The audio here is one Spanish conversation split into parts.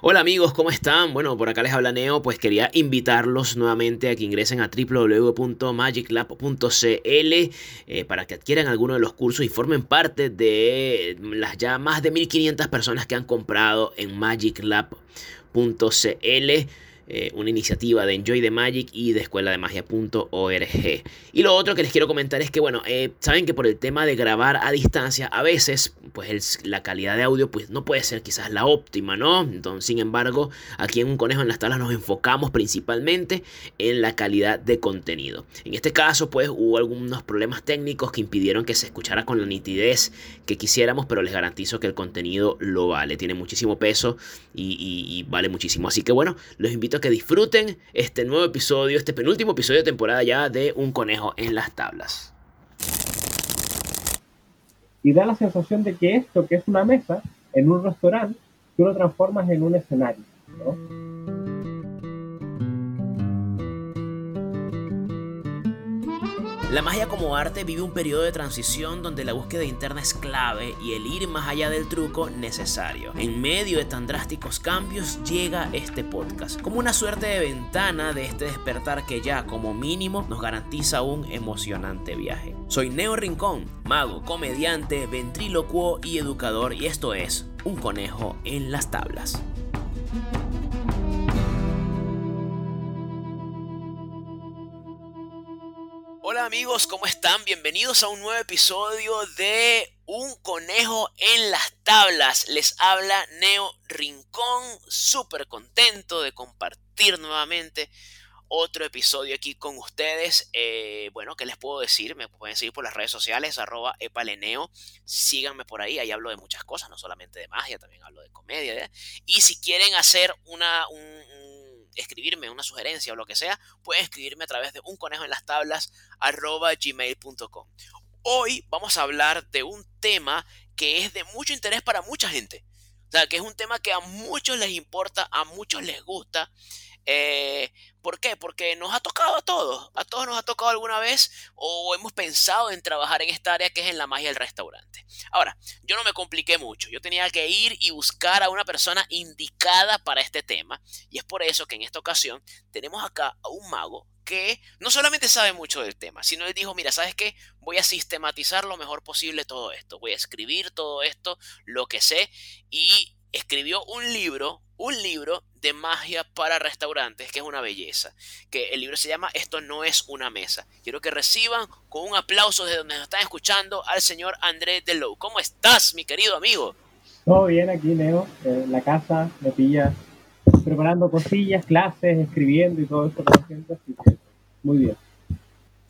Hola amigos, ¿cómo están? Bueno, por acá les habla Neo, pues quería invitarlos nuevamente a que ingresen a www.magiclab.cl eh, para que adquieran alguno de los cursos y formen parte de las ya más de 1500 personas que han comprado en magiclab.cl. Eh, una iniciativa de Enjoy the Magic y de escuela de magia.org. Y lo otro que les quiero comentar es que, bueno, eh, saben que por el tema de grabar a distancia, a veces, pues la calidad de audio, pues no puede ser quizás la óptima, ¿no? Entonces, sin embargo, aquí en Un Conejo en las Tablas nos enfocamos principalmente en la calidad de contenido. En este caso, pues hubo algunos problemas técnicos que impidieron que se escuchara con la nitidez que quisiéramos, pero les garantizo que el contenido lo vale, tiene muchísimo peso y vale muchísimo. Así que bueno, los invito que disfruten este nuevo episodio, este penúltimo episodio de temporada ya de Un Conejo en las Tablas. Y da la sensación de que esto, que es una mesa en un restaurante, tú lo transformas en un escenario. La magia como arte vive un periodo de transición donde la búsqueda interna es clave y el ir más allá del truco necesario. En medio de tan drásticos cambios llega este podcast, como una suerte de ventana de este despertar que ya como mínimo nos garantiza un emocionante viaje. Soy Neo Rincón, mago, comediante, ventrílocuo y educador y esto es Un conejo en las tablas. Hola amigos, ¿cómo están? Bienvenidos a un nuevo episodio de Un conejo en las tablas. Les habla Neo Rincón, súper contento de compartir nuevamente otro episodio aquí con ustedes. Eh, bueno, ¿qué les puedo decir? Me pueden seguir por las redes sociales, arroba epaleneo. Síganme por ahí, ahí hablo de muchas cosas, no solamente de magia, también hablo de comedia. Y si quieren hacer una, escribirme una sugerencia o lo que sea, pueden escribirme a través de un conejo en las tablas gmail.com. Hoy vamos a hablar de un tema que es de mucho interés para mucha gente. O sea, que es un tema que a muchos les importa, a muchos les gusta. Eh, ¿Por qué? Porque nos ha tocado a todos, a todos nos ha tocado alguna vez o hemos pensado en trabajar en esta área que es en la magia del restaurante. Ahora, yo no me compliqué mucho, yo tenía que ir y buscar a una persona indicada para este tema y es por eso que en esta ocasión tenemos acá a un mago que no solamente sabe mucho del tema, sino él dijo, mira, ¿sabes qué? Voy a sistematizar lo mejor posible todo esto, voy a escribir todo esto, lo que sé y escribió un libro, un libro de magia para restaurantes, que es una belleza. Que el libro se llama Esto no es una mesa. Quiero que reciban con un aplauso desde donde nos están escuchando al señor André Delow. ¿Cómo estás, mi querido amigo? Todo bien aquí, Leo. En la casa me pillas preparando cosillas, clases, escribiendo y todo esto, muy bien.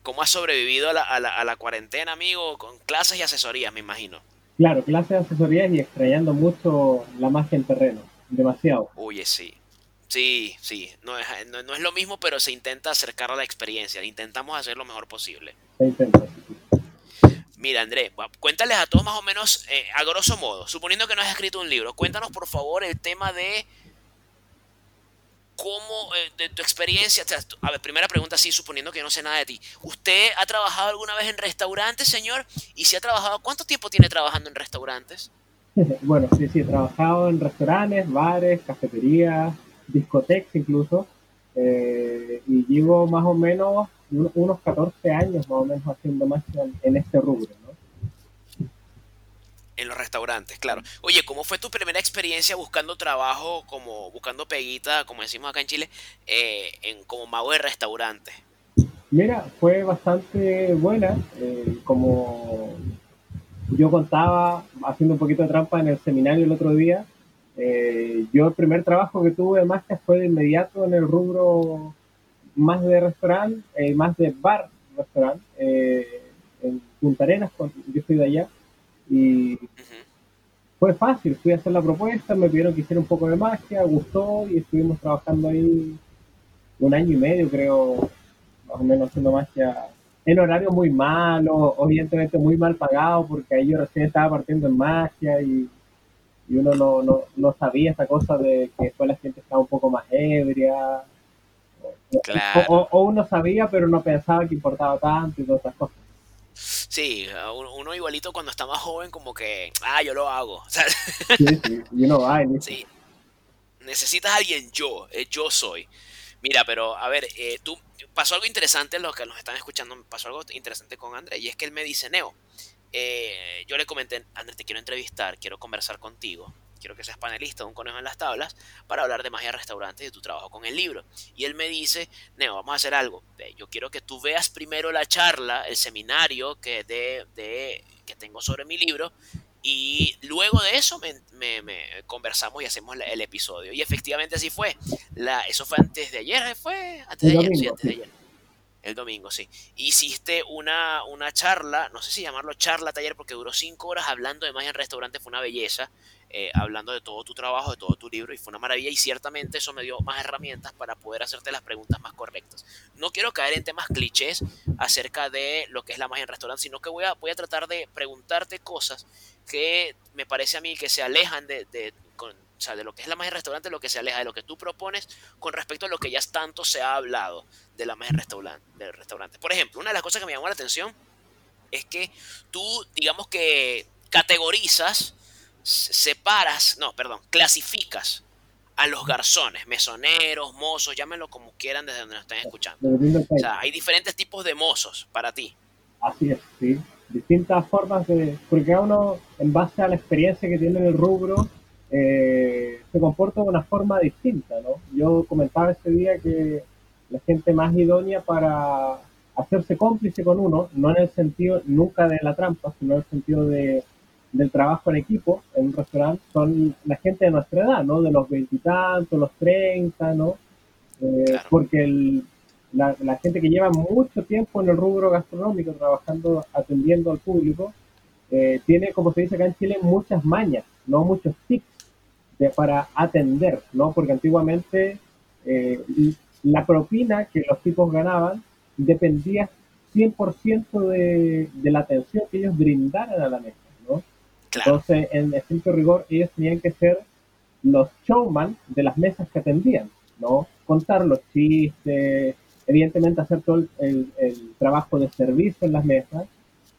¿Cómo has sobrevivido a la, a la cuarentena, amigo? Con clases y asesorías, me imagino. Claro, clases asesorías y extrañando mucho la magia en terreno, demasiado. Oye, sí. Sí, sí, no es, no, es lo mismo, pero se intenta acercar a la experiencia, intentamos hacer lo mejor posible. Se intenta. Mira, André, cuéntales a todos más o menos, eh, a grosso modo, suponiendo que no has escrito un libro, cuéntanos por favor el tema de cómo, eh, de tu experiencia, a ver, primera pregunta, sí, suponiendo que no sé nada de ti. ¿Usted ha trabajado alguna vez en restaurantes, señor? Y si ha trabajado, ¿cuánto tiempo tiene trabajando en restaurantes? bueno, sí, sí, he trabajado en restaurantes, bares, cafeterías, discotecas incluso. Eh, y llevo más o menos unos 14 años más o menos haciendo más en este rubro. En los restaurantes, claro. Oye, ¿cómo fue tu primera experiencia buscando trabajo, como buscando peguita, como decimos acá en Chile, eh, en, como mago de restaurante? Mira, fue bastante buena. Eh, como yo contaba, haciendo un poquito de trampa en el seminario el otro día, eh, yo el primer trabajo que tuve más que fue de inmediato en el rubro más de restaurante, más de bar, restaurante, en Punta Arenas, yo estoy de allá. Y fue fácil, fui a hacer la propuesta, me pidieron que hiciera un poco de magia, gustó y estuvimos trabajando ahí un año y medio, creo, más o menos haciendo magia en horario muy malo, evidentemente muy mal pagado, porque ahí yo recién estaba partiendo en magia y, uno no, no, no, sabía esa cosa de que después la gente estaba un poco más ebria. O, o, uno sabía, pero no pensaba que importaba tanto y todas esas cosas. Sí, uno igualito cuando está más joven, como que, ah, yo lo hago. sí, sí, y uno va Sí. necesitas a alguien yo, eh, yo soy. Mira, pero a ver, eh, tú pasó algo interesante, los que nos están escuchando, pasó algo interesante con André, y es que él me dice, Neo, eh, yo le comenté, André, te quiero entrevistar, quiero conversar contigo, quiero que seas panelista de un conejo en las tablas para hablar de magia restaurante y de tu trabajo con el libro. Y él me dice, Neo, vamos a hacer algo. Yo quiero que tú veas primero la charla, el seminario que, de, de, que tengo sobre mi libro y luego de eso me, conversamos y hacemos el episodio. Y efectivamente así fue. La, eso fue antes de ayer, ¿fue? Antes de ayer, sí, antes de ayer. El domingo, sí. Hiciste una, una charla, no sé si llamarlo charla taller, porque duró cinco horas hablando de magia en restaurante, fue una belleza, eh, hablando de todo tu trabajo, de todo tu libro, y fue una maravilla, y ciertamente eso me dio más herramientas para poder hacerte las preguntas más correctas. No quiero caer en temas clichés acerca de lo que es la magia en restaurante, sino que voy a, voy a tratar de preguntarte cosas que me parece a mí que se alejan de, de o sea, de lo que es la magia restaurante, lo que se aleja de lo que tú propones con respecto a lo que ya tanto se ha hablado de la magia restaurante, del restaurante. Por ejemplo, una de las cosas que me llamó la atención es que tú, digamos que categorizas, separas, no, perdón, clasificas a los garzones, mesoneros, mozos, llámenlo como quieran desde donde nos estén escuchando. O sea, hay diferentes tipos de mozos para ti. Así es, sí. Distintas formas de... Porque cada uno, en base a la experiencia que tiene en el rubro, eh, se comporta de una forma distinta, ¿no? Yo comentaba ese día que la gente más idónea para hacerse cómplice con uno, no en el sentido nunca de la trampa, sino en el sentido de, del trabajo en equipo en un restaurante, son la gente de nuestra edad, ¿no? De los veintitantos, los treinta, ¿no? Eh, porque la, la, gente que lleva mucho tiempo en el rubro gastronómico, trabajando, atendiendo al público, eh, tiene, como se dice acá en Chile, muchas mañas, no muchos tips para atender, ¿no? Porque antiguamente eh, la propina que los tipos ganaban dependía 100% de, de la atención que ellos brindaran a la mesa, Entonces, en estricto rigor, ellos tenían que ser los showman de las mesas que atendían, ¿no? Contar los chistes, evidentemente hacer todo el, el trabajo de servicio en las mesas,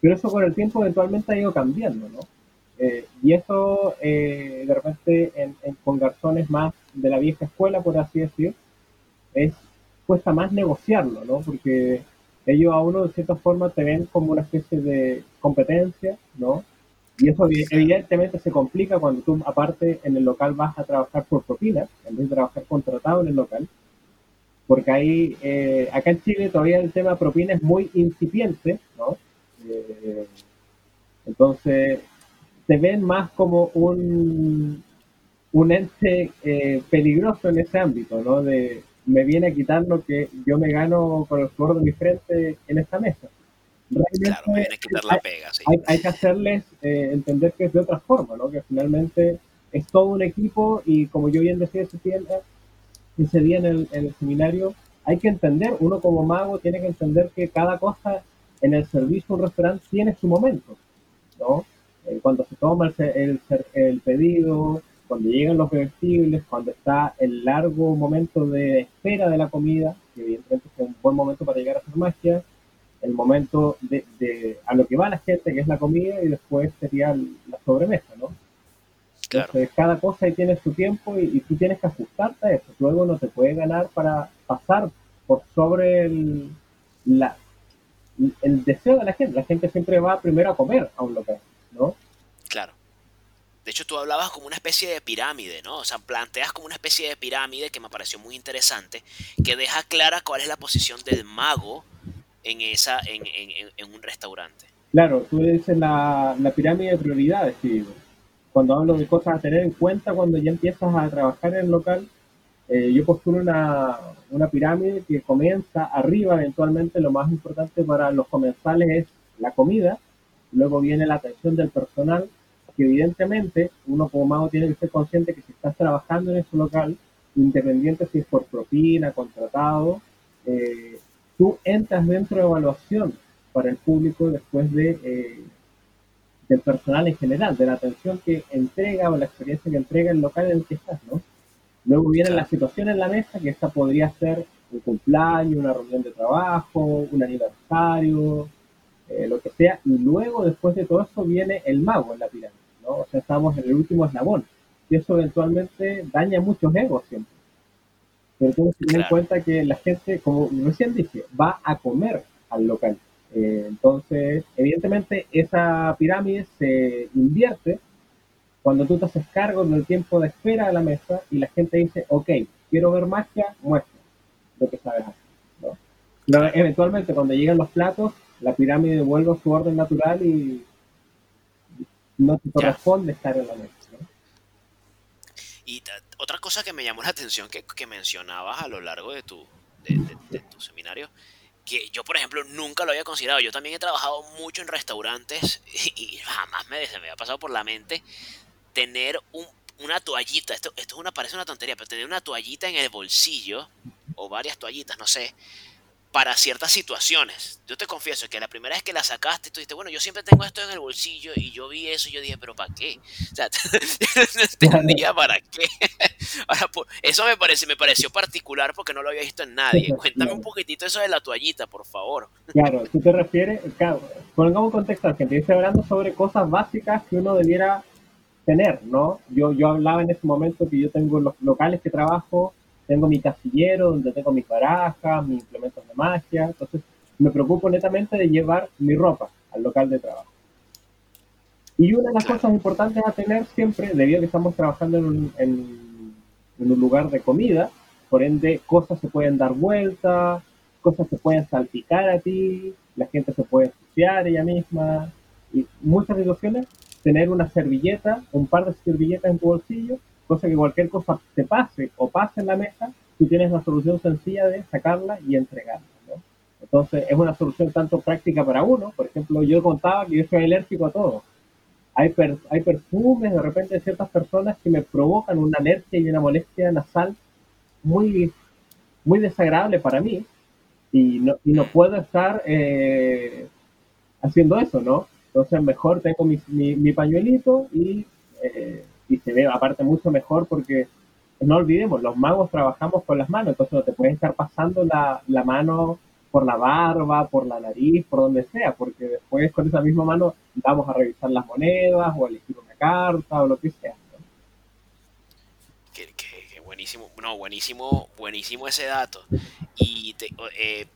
pero eso con el tiempo eventualmente ha ido cambiando, ¿no? Eh, y eso, eh, de repente, en, con garzones más de la vieja escuela, por así decir, es cuesta más negociarlo, ¿no? Porque ellos a uno, de cierta forma, te ven como una especie de competencia, ¿no? Y eso evidentemente se complica cuando tú, aparte, en el local vas a trabajar por propina, en vez de trabajar contratado en el local. Porque ahí, eh, acá en Chile todavía el tema propina es muy incipiente, ¿no? entonces, se ven más como un, un ente eh, peligroso en ese ámbito, ¿no? De me viene a quitar lo que yo me gano con el sudor de mi frente en esta mesa. Claro, me viene a quitar la pega, sí. hay, que hacerles eh, entender que es de otra forma, ¿no? Que finalmente es todo un equipo y como yo bien decía ese día, ese día en el, en el seminario, hay que entender, uno como mago tiene que entender que cada cosa en el servicio un restaurante tiene su momento, ¿no? Eh, cuando se toma el, el, pedido, cuando llegan los comestibles, cuando está el largo momento de espera de la comida, que evidentemente es un buen momento para llegar a hacer magia, el momento de, a lo que va la gente, que es la comida, y después sería la sobremesa, ¿no? Claro. Entonces, cada cosa ahí tiene su tiempo y, tú tienes que ajustarte a eso. Luego no te puede ganar para pasar por sobre el, la, el deseo de la gente. La gente siempre va primero a comer a un local. Claro. De hecho, tú hablabas como una especie de pirámide, ¿no? O sea, planteas como una especie de pirámide que me pareció muy interesante, que deja clara cuál es la posición del mago en, esa, en, un restaurante. Claro, tú dices la, pirámide de prioridades. Cuando hablo de cosas a tener en cuenta cuando ya empiezas a trabajar en el local, eh, yo postulo una, una pirámide que comienza arriba, eventualmente lo más importante para los comensales es la comida, Luego viene la atención del personal, que evidentemente uno como mago tiene que ser consciente que si estás trabajando en ese local, independiente si es por propina, contratado, eh, tú entras dentro de evaluación para el público después de eh, del personal en general, de la atención que entrega o la experiencia que entrega el local en el que estás, ¿no? Luego viene la situación en la mesa, que esta podría ser un cumpleaños, una reunión de trabajo, un aniversario, eh, lo que sea, y luego después de todo eso viene el mago en la pirámide, ¿no? O sea, estamos en el último eslabón. y eso eventualmente daña muchos egos siempre. Pero tienes que tener en cuenta que la gente, como recién dije, va a comer al local. Eh, entonces, evidentemente, esa pirámide se invierte cuando tú te haces cargo del tiempo de espera de la mesa y la gente dice, ok, quiero ver magia, muestra lo que sabes hacer. ¿no? eventualmente, cuando llegan los platos, la pirámide vuelve a su orden natural y no te corresponde estar en la mesa. Y otra cosa que me llamó la atención que, que mencionabas a lo largo de tu, de, tu seminario, que yo, por ejemplo, nunca lo había considerado. Yo también he trabajado mucho en restaurantes y, jamás me, me había pasado por la mente tener un, una toallita. Esto, esto es una, parece una tontería, pero tener una toallita en el bolsillo, o varias toallitas, no sé, para ciertas situaciones. Yo te confieso que la primera vez que la sacaste, tú dijiste, bueno, yo siempre tengo esto en el bolsillo y yo vi eso y yo dije, pero ¿para qué? O sea, no entendía para qué. Ahora, eso me, parece, me pareció particular porque no lo había visto en nadie. Cuéntame un poquitito eso de la toallita, por favor. Claro, tú te refieres, claro, pongamos un contexto, que estoy hablando sobre cosas básicas que uno debiera tener, ¿no? Yo, yo hablaba en ese momento que yo tengo los locales que trabajo, tengo mi casillero donde tengo mis barajas, mis implementos de magia, entonces me preocupo netamente de llevar mi ropa al local de trabajo. Y una de las cosas importantes a tener siempre, debido a que estamos trabajando en un, en, un lugar de comida, por ende cosas se pueden dar vuelta, cosas se pueden salpicar a ti, la gente se puede ensuciar ella misma, y muchas situaciones, tener una servilleta, un par de servilletas en tu bolsillo cosa que cualquier cosa te pase o pase en la mesa, tú tienes la solución sencilla de sacarla y entregarla. ¿no? Entonces es una solución tanto práctica para uno, por ejemplo, yo contaba que yo soy alérgico a todo. Hay, hay perfumes de repente de ciertas personas que me provocan una alergia y una molestia nasal muy, muy desagradable para mí y no, y no puedo estar eh, haciendo eso, ¿no? Entonces mejor tengo mi, mi, pañuelito y eh, y se ve aparte mucho mejor porque no olvidemos, los magos trabajamos con las manos, entonces no te puedes estar pasando la, la mano por la barba, por la nariz, por donde sea, porque después con esa misma mano vamos a revisar las monedas o a elegir una carta o lo que sea. Qué, buenísimo, no, buenísimo, buenísimo ese dato. Y te, eh,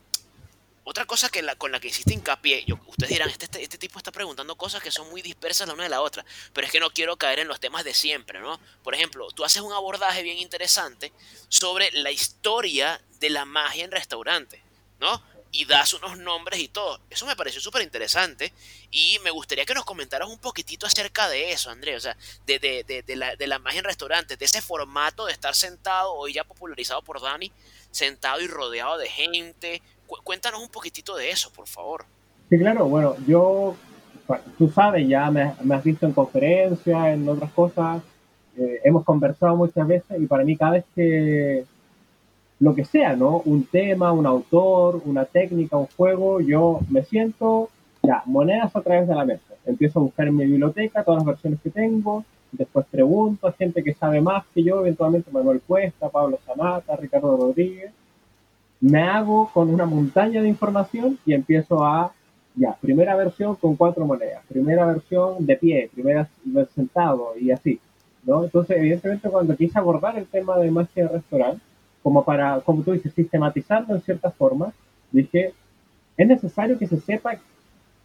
otra cosa que con la que hiciste hincapié, yo, ustedes dirán, este, este, este, tipo está preguntando cosas que son muy dispersas la una de la otra, pero es que no quiero caer en los temas de siempre, ¿no? Por ejemplo, tú haces un abordaje bien interesante sobre la historia de la magia en restaurantes, ¿no? Y das unos nombres y todo. Eso me pareció súper interesante y me gustaría que nos comentaras un poquitito acerca de eso, André, o sea, de, de, de, la, la magia en restaurantes, de ese formato de estar sentado, hoy ya popularizado por Dani, sentado y rodeado de gente, cuéntanos un poquitito de eso, por favor. Sí, claro, bueno, yo, tú sabes, ya me, has visto en conferencias, en otras cosas, eh, hemos conversado muchas veces y para mí cada vez que lo que sea, ¿no? Un tema, un autor, una técnica, un juego, yo me siento, ya, monedas a través de la mesa. Empiezo a buscar en mi biblioteca todas las versiones que tengo, después pregunto a gente que sabe más que yo, eventualmente Manuel Cuesta, Pablo Zamata, Ricardo Rodríguez, me hago con una montaña de información y empiezo a, ya, primera versión con cuatro monedas, primera versión de pie, primera sentado y así, ¿no? Entonces, evidentemente, cuando quise abordar el tema de magia de restaurante, como para, como tú dices, sistematizarlo en cierta forma, dije, es necesario que se sepa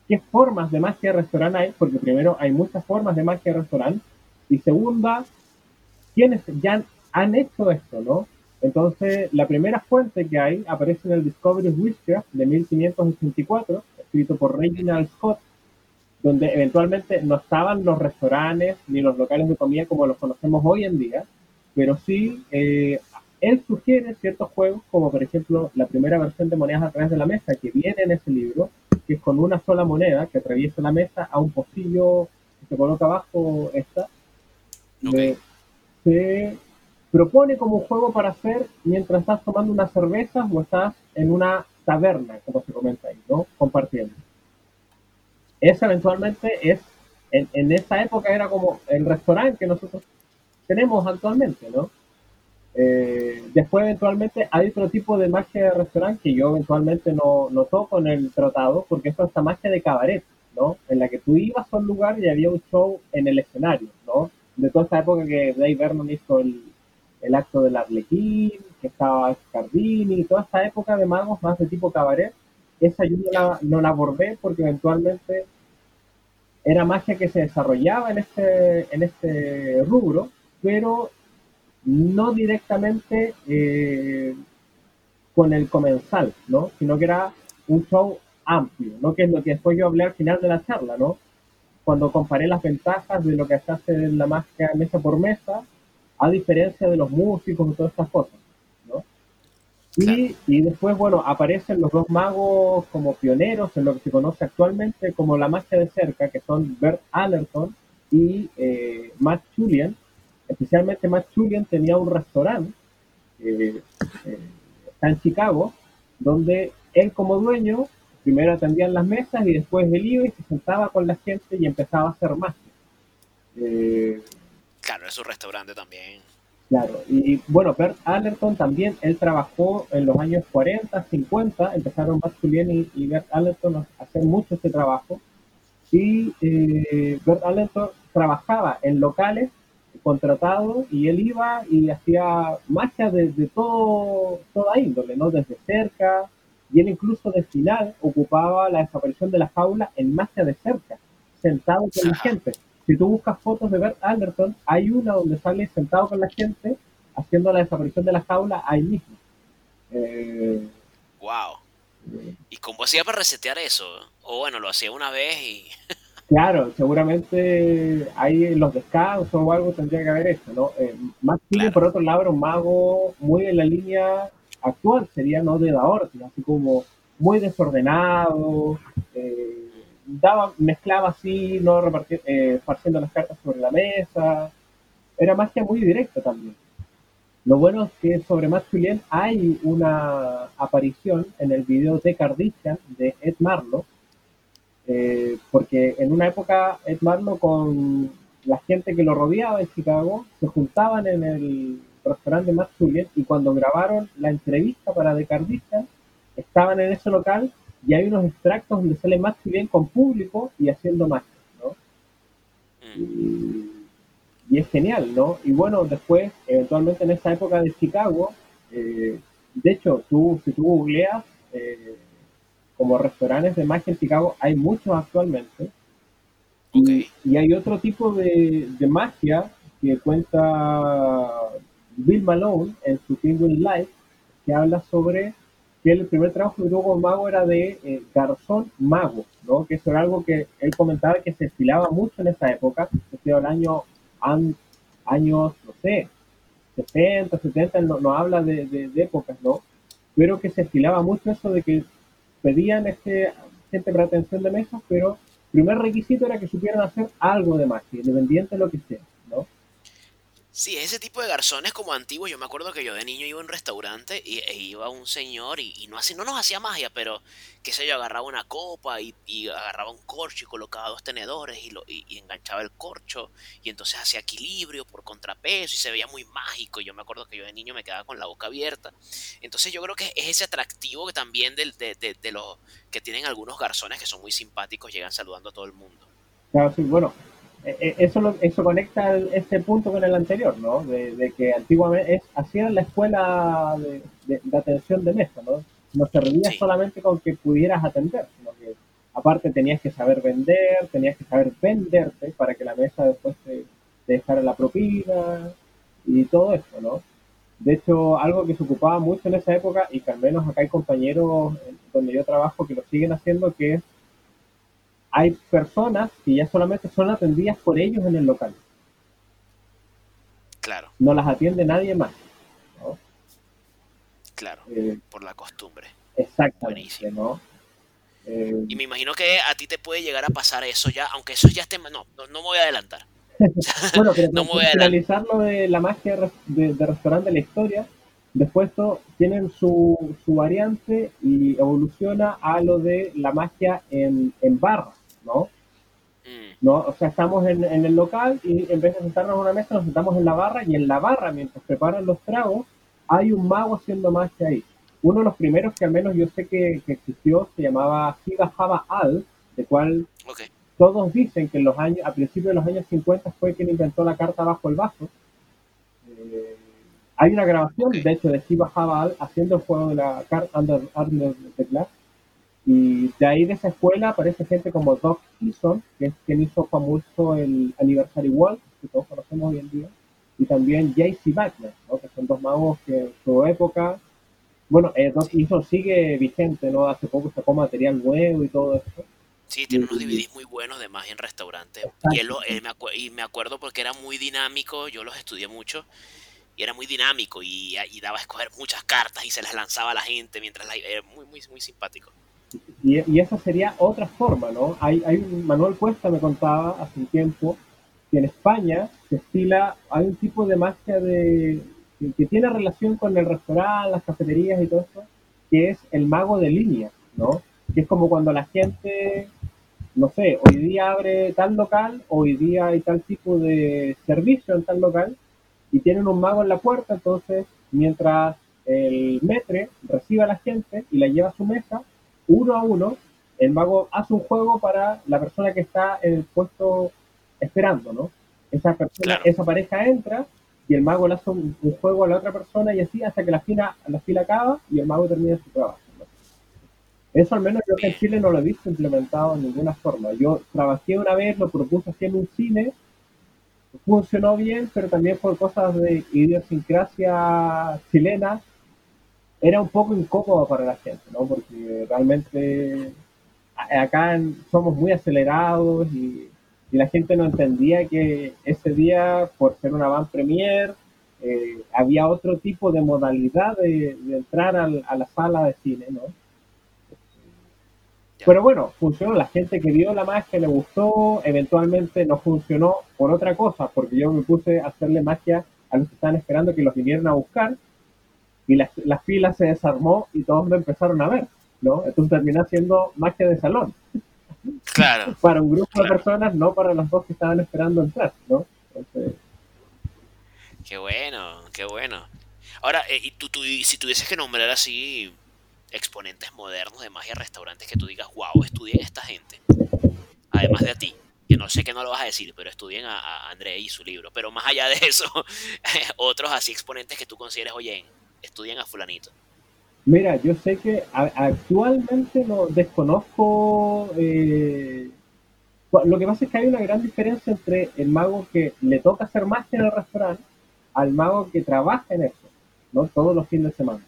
qué formas de magia de restaurante hay, porque primero hay muchas formas de magia de restaurante, y segunda, quiénes ya han hecho esto, ¿no? Entonces, la primera fuente que hay aparece en el Discovery Witchcraft de 1584, escrito por Reginald Scott, donde eventualmente no estaban los restaurantes ni los locales de comida como los conocemos hoy en día, pero sí eh, él sugiere ciertos juegos, como por ejemplo la primera versión de monedas a través de la mesa que viene en ese libro, que es con una sola moneda que atraviesa la mesa a un pocillo que se coloca abajo esta. se propone como juego para hacer mientras estás tomando una cerveza o estás en una taberna, como se comenta ahí, ¿no? Compartiendo. Esa eventualmente es, en, en esa época era como el restaurante que nosotros tenemos actualmente, ¿no? Eh, después eventualmente hay otro tipo de magia de restaurante que yo eventualmente no, no toco en el tratado, porque es esta magia de cabaret, ¿no? En la que tú ibas a un lugar y había un show en el escenario, ¿no? de toda esta época que Dave Vernon hizo el, el acto del Arlequín, que estaba Scardini, toda esta época de magos más de tipo cabaret, esa yo no la, no abordé porque eventualmente era magia que se desarrollaba en este, en este rubro, pero no directamente eh, con el comensal, ¿no? Sino que era un show amplio, ¿no? Que es lo que después yo hablé al final de la charla, ¿no? Cuando comparé las ventajas de lo que se hace en la magia mesa por mesa, a diferencia de los músicos y todas estas cosas, ¿no? Y, y, después, bueno, aparecen los dos magos como pioneros en lo que se conoce actualmente como la magia de cerca, que son Bert Allerton y eh, Matt Julian. Especialmente Matt Julian tenía un restaurante, eh, eh, está en Chicago, donde él como dueño primero atendía las mesas y después él iba y se sentaba con la gente y empezaba a hacer magia. Claro, es su restaurante también. Claro, y bueno, Bert Allerton también, él trabajó en los años 40, 50, empezaron Matt Julian y, Bert Allerton a hacer mucho este trabajo, y eh, Bert Allerton trabajaba en locales contratados y él iba y hacía magia de, todo, toda índole, ¿no? Desde cerca, y él incluso de final ocupaba la desaparición de la jaula en magia de cerca, sentado con la gente si tú buscas fotos de Bert Anderson, hay una donde sale sentado con la gente haciendo la desaparición de la jaula ahí mismo. Eh, wow. ¿Y cómo hacía para resetear eso? O bueno, lo hacía una vez y... claro, seguramente hay los descansos o algo tendría que haber eso, ¿no? Eh, más por otro lado, era un mago muy en la línea actual, sería no de Daor, así como muy desordenado, eh, daba, mezclaba así, no repartiendo, eh, las cartas sobre la mesa. Era magia muy directa también. Lo bueno es que sobre Matt Julien hay una aparición en el video de Kardashian de Ed Marlo, eh, porque en una época Ed Marlo con la gente que lo rodeaba en Chicago se juntaban en el restaurante Matt Julien y cuando grabaron la entrevista para The Kardashian estaban en ese local y hay unos extractos donde sale más bien con público y haciendo magia, ¿no? Mm. Y, es genial, ¿no? Y bueno, después, eventualmente en esa época de Chicago, eh, de hecho, tú, si tú googleas eh, como restaurantes de magia en Chicago, hay muchos actualmente. Y, hay otro tipo de, de, magia que cuenta Bill Malone en su Penguin Life, que habla sobre que el primer trabajo que tuvo mago era de eh, garzón mago, ¿no? Que eso era algo que él comentaba que se estilaba mucho en esa época, estoy el año, años, no sé, 60, 70, no, no habla de, de, épocas, ¿no? Pero que se estilaba mucho eso de que pedían este, gente para atención de mesas, pero el primer requisito era que supieran hacer algo de magia, independiente de lo que sea. Sí, ese tipo de garzones como antiguos. Yo me acuerdo que yo de niño iba a un restaurante y, e iba un señor y, no, no nos hacía magia, pero qué sé yo, agarraba una copa y, agarraba un corcho y colocaba dos tenedores y, lo, y, enganchaba el corcho y entonces hacía equilibrio por contrapeso y se veía muy mágico. Y yo me acuerdo que yo de niño me quedaba con la boca abierta. Entonces yo creo que es ese atractivo que también de, de, de los que tienen algunos garzones que son muy simpáticos, llegan saludando a todo el mundo. Claro, sí, bueno, eh, eh, eso, eso conecta este punto con el anterior, ¿no? De, que antiguamente es, hacían la escuela de, atención de mesa, ¿no? No se reunía solamente con que pudieras atender, sino que aparte tenías que saber vender, tenías que saber venderte para que la mesa después te, dejara la propina y todo eso, ¿no? De hecho, algo que se ocupaba mucho en esa época y que al menos acá hay compañeros donde yo trabajo que lo siguen haciendo, que es hay personas que ya solamente son atendidas por ellos en el local. Claro. No las atiende nadie más. Claro, eh, por la costumbre. Exactamente, ¿no? Eh, y me imagino que a ti te puede llegar a pasar eso ya, aunque eso ya esté... No, no, no me voy a adelantar. bueno, pero no me voy a finalizar lo de la magia de, restaurante de la historia, después tienen su, su, variante y evoluciona a lo de la magia en, en barra. ¿No? Mm. ¿no? O sea, estamos en, el local y en vez de sentarnos en una mesa, nos sentamos en la barra y en la barra, mientras preparan los tragos, hay un mago haciendo magia ahí. Uno de los primeros que al menos yo sé que, existió se llamaba Higa Java Al, de cual todos dicen que en los años, a principios de los años 50 fue quien inventó la carta bajo el vaso. Eh, hay una grabación, de hecho, de Steve Habal haciendo el juego de la carta Under, Under the Glass. Y de ahí de esa escuela aparece gente como Doc Eason, que es quien hizo famoso el Anniversary World, que todos conocemos hoy en día, y también J.C. Wagner, que son dos magos que en su época, bueno, eh, Doc Eason sigue vigente, ¿no? Hace poco sacó material nuevo y todo eso. Sí, tiene unos DVDs muy buenos de magia en restaurante. Y, él, me y me acuerdo porque era muy dinámico, yo los estudié mucho y era muy dinámico y, daba a escoger muchas cartas y se las lanzaba a la gente mientras la, era muy, muy, muy simpático. Y, esa sería otra forma, ¿no? Hay, Manuel Cuesta me contaba hace un tiempo que en España se estila, hay un tipo de magia de, que, tiene relación con el restaurante, las cafeterías y todo eso, que es el mago de línea, ¿no? Que es como cuando la gente, no sé, hoy día abre tal local, hoy día hay tal tipo de servicio en tal local, y tienen un mago en la puerta, entonces mientras el metre recibe a la gente y la lleva a su mesa, uno a uno, el mago hace un juego para la persona que está en el puesto esperando, ¿no? Esa, persona, esa pareja entra y el mago le hace un, juego a la otra persona y así hasta que la fila, la fila acaba y el mago termina su trabajo. Eso al menos yo que en Chile no lo he visto implementado en ninguna forma. Yo trabajé una vez, lo propuse así en un cine funcionó bien, pero también por cosas de idiosincrasia chilena, era un poco incómodo para la gente, ¿no? Porque realmente acá somos muy acelerados y, la gente no entendía que ese día, por ser una van premier, eh, había otro tipo de modalidad de, entrar a la sala de cine, ¿no? Pero bueno, funcionó. La gente que vio la magia le gustó. Eventualmente no funcionó por otra cosa, porque yo me puse a hacerle magia a los que estaban esperando que los vinieran a buscar. Y la, la fila se desarmó y todos me empezaron a ver, ¿no? Entonces terminé haciendo magia de salón. Claro. para un grupo de personas, no para los dos que estaban esperando entrar, ¿no? Qué bueno, qué bueno. Ahora, eh, y tú, tú, si tuvieses que nombrar así exponentes modernos de magia restaurantes que tú digas, wow, estudien esta gente. Además de a ti, que no sé que no lo vas a decir, pero estudien a, André y su libro. Pero más allá de eso, otros así exponentes que tú consideres, oye, estudien a fulanito. Mira, yo sé que actualmente no desconozco. Eh, lo que pasa es que hay una gran diferencia entre el mago que le toca hacer magia en el restaurante al mago que trabaja en eso, ¿no? Todos los fines de semana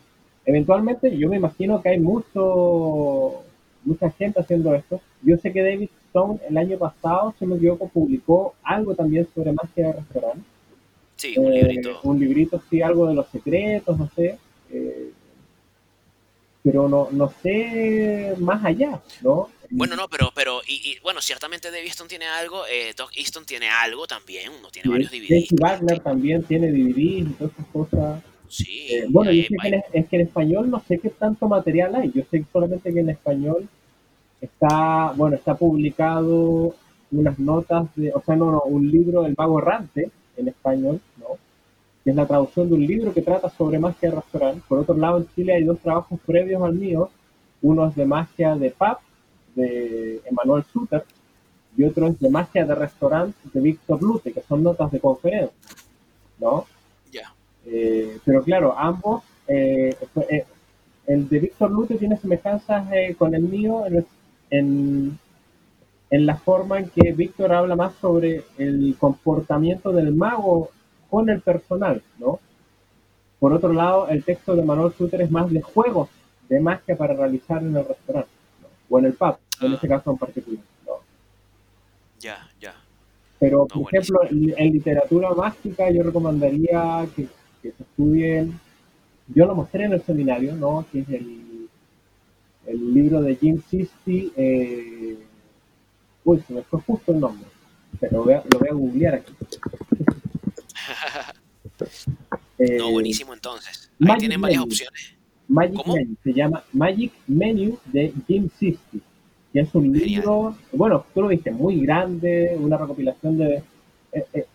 eventualmente yo me imagino que hay mucho mucha gente haciendo esto. Yo sé que David Stone el año pasado, si me equivoco, publicó algo también sobre magia de restaurante. Sí, un eh, librito. Un librito, sí, algo de los secretos, no sé. Eh, pero no, no sé más allá, ¿no? Bueno, no, pero, pero y, bueno, ciertamente David Stone tiene algo, eh, Doc Easton tiene algo también, uno tiene varios DVDs. Wagner también tiene DVDs y todas esas cosas. Sí, eh, bueno, yo sé que es que en español no sé qué tanto material hay. Yo sé solamente que en español está, bueno, está publicado unas notas de, o sea, no, no, un libro del mago errante en español, ¿no? Que es la traducción de un libro que trata sobre magia de restaurante. Por otro lado, en Chile hay dos trabajos previos al mío. Uno es de magia de pub, de Emanuel Suter, y otro es de magia de restaurante de Víctor Lute, que son notas de conferencia, ¿no? Eh, pero claro, ambos, eh, eh, el de Víctor Lute tiene semejanzas con el mío en, en, la forma en que Víctor habla más sobre el comportamiento del mago con el personal, ¿no? Por otro lado, el texto de Manuel Suter es más de juegos de magia para realizar en el restaurante, o en el pub, en este caso en particular. ¿no? Ya, ya. Pero, por ejemplo, en literatura mágica yo recomendaría que que se estudien. Yo lo mostré en el seminario, ¿no? Que es el, el libro de Jim Sisti. Eh, uy, se me fue justo el nombre. Pero lo voy a, lo voy a googlear aquí. no, buenísimo entonces. Ahí tienen varias opciones. Magic Menu, se llama Magic Menu de Jim Sisti, que es un libro, bueno, tú lo viste, muy grande, una recopilación de... Eh, eh,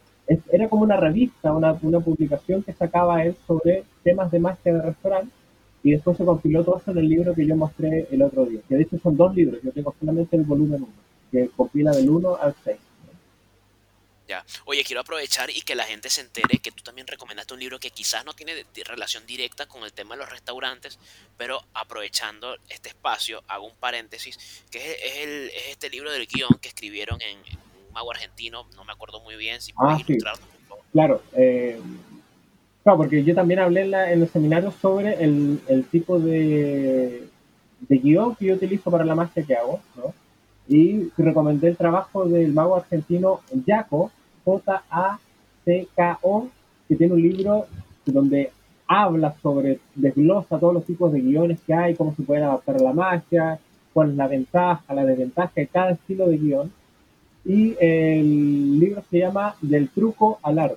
era como una revista, una, una publicación que sacaba él sobre temas de magia de restaurante y después se compiló todo eso en el libro que yo mostré el otro día, que de hecho son dos libros, yo tengo solamente el volumen 1. Que compila del 1 al 6. Ya. Oye, quiero aprovechar y que la gente se entere que tú también recomendaste un libro que quizás no tiene relación directa con el tema de los restaurantes, pero aprovechando este espacio, hago un paréntesis, que es, el, es este libro del guion que escribieron en, un mago argentino, no me acuerdo muy bien, si puedes ah, Claro, eh, claro, porque yo también hablé en, en el seminario sobre el, el tipo de, de guion que yo utilizo para la magia que hago, ¿no? Y recomendé el trabajo del mago argentino Jaco, J-A-C-K-O, que tiene un libro donde habla sobre, desglosa todos los tipos de guiones que hay, cómo se pueden adaptar a la magia, cuál es la ventaja, la desventaja de cada estilo de guion. Y el libro se llama Del truco al arte.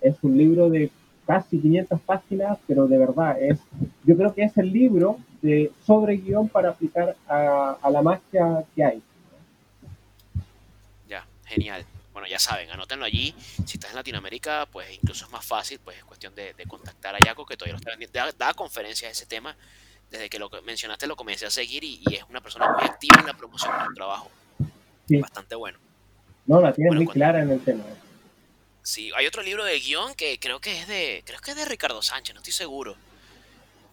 Es un libro de casi 500 páginas, pero de verdad es, yo creo que es el libro de sobre guion para aplicar a, a la magia que hay. Genial bueno, ya saben, anótenlo allí. Si estás en Latinoamérica, pues incluso es más fácil, pues es cuestión de, contactar a Yaco, que todavía lo está vendiendo. Da, conferencias de ese tema. Desde que lo mencionaste lo comencé a seguir y, es una persona muy activa en la promoción de su trabajo. Bastante bueno. No, la tiene muy clara en el tema. Sí, hay otro libro de guion que creo que es de, creo que es de Ricardo Sánchez, no estoy seguro.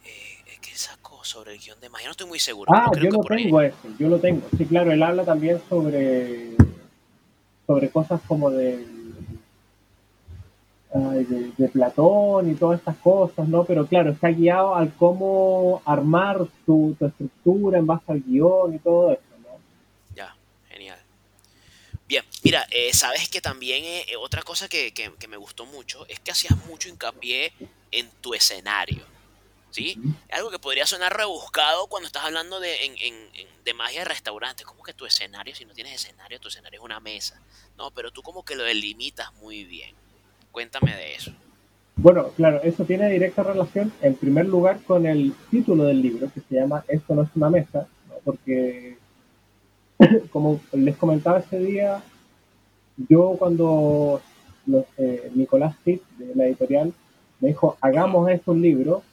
Eh, que sacó sobre el guion de magia, no estoy muy seguro. Ah, yo lo tengo ese, yo lo tengo. Sí, claro, él habla también sobre sobre cosas como de, de, Platón y todas estas cosas, ¿no? Pero claro, está guiado al cómo armar tu, estructura en base al guion y todo eso. Ya, genial. Bien, mira, eh, sabes que también eh, otra cosa que, que me gustó mucho es que hacías mucho hincapié en tu escenario. ¿Sí? Algo que podría sonar rebuscado cuando estás hablando de, en, en, de magia de restaurante. ¿Cómo que tu escenario, si no tienes escenario, tu escenario es una mesa? No, pero tú como que lo delimitas muy bien. Cuéntame de eso. Bueno, claro, eso tiene directa relación, en primer lugar, con el título del libro, que se llama Esto no es una mesa, porque, como les comentaba ese día, yo cuando eh, Nicolás Pitt, de la editorial, me dijo, hagamos esto un libro,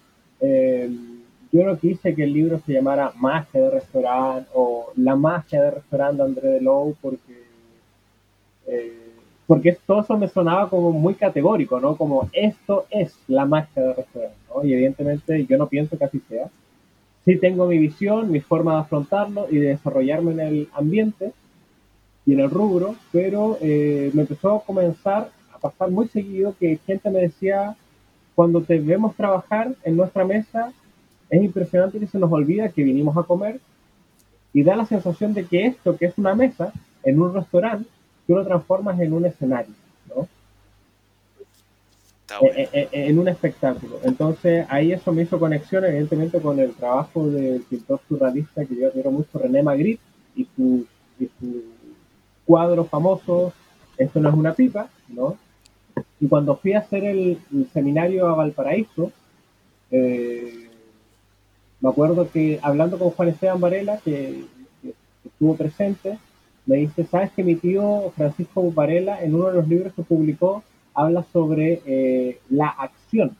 eh, yo no quise que el libro se llamara Magia de Restaurante o La Magia de Restaurante de André Delou porque, eh, porque todo eso me sonaba como muy categórico, ¿no? Como esto es la magia de restaurante, ¿no? Y evidentemente yo no pienso que así sea. Sí tengo mi visión, mi forma de afrontarlo y de desarrollarme en el ambiente y en el rubro, pero eh, me empezó a comenzar a pasar muy seguido que gente me decía, cuando te vemos trabajar en nuestra mesa, es impresionante que se nos olvida que vinimos a comer y da la sensación de que esto, que es una mesa, en un restaurante, tú lo transformas en un escenario, ¿no? Eh, eh, eh, en, un espectáculo. Entonces ahí eso me hizo conexión evidentemente con el trabajo del pintor surrealista que yo admiro mucho, René Magritte, y su, y su cuadro famoso, Esto no es una pipa, ¿no? Y cuando fui a hacer el, seminario a Valparaíso, eh, me acuerdo que hablando con Juan Esteban Varela, que, estuvo presente, me dice, ¿sabes que mi tío Francisco Varela, en uno de los libros que publicó, habla sobre eh, la acción,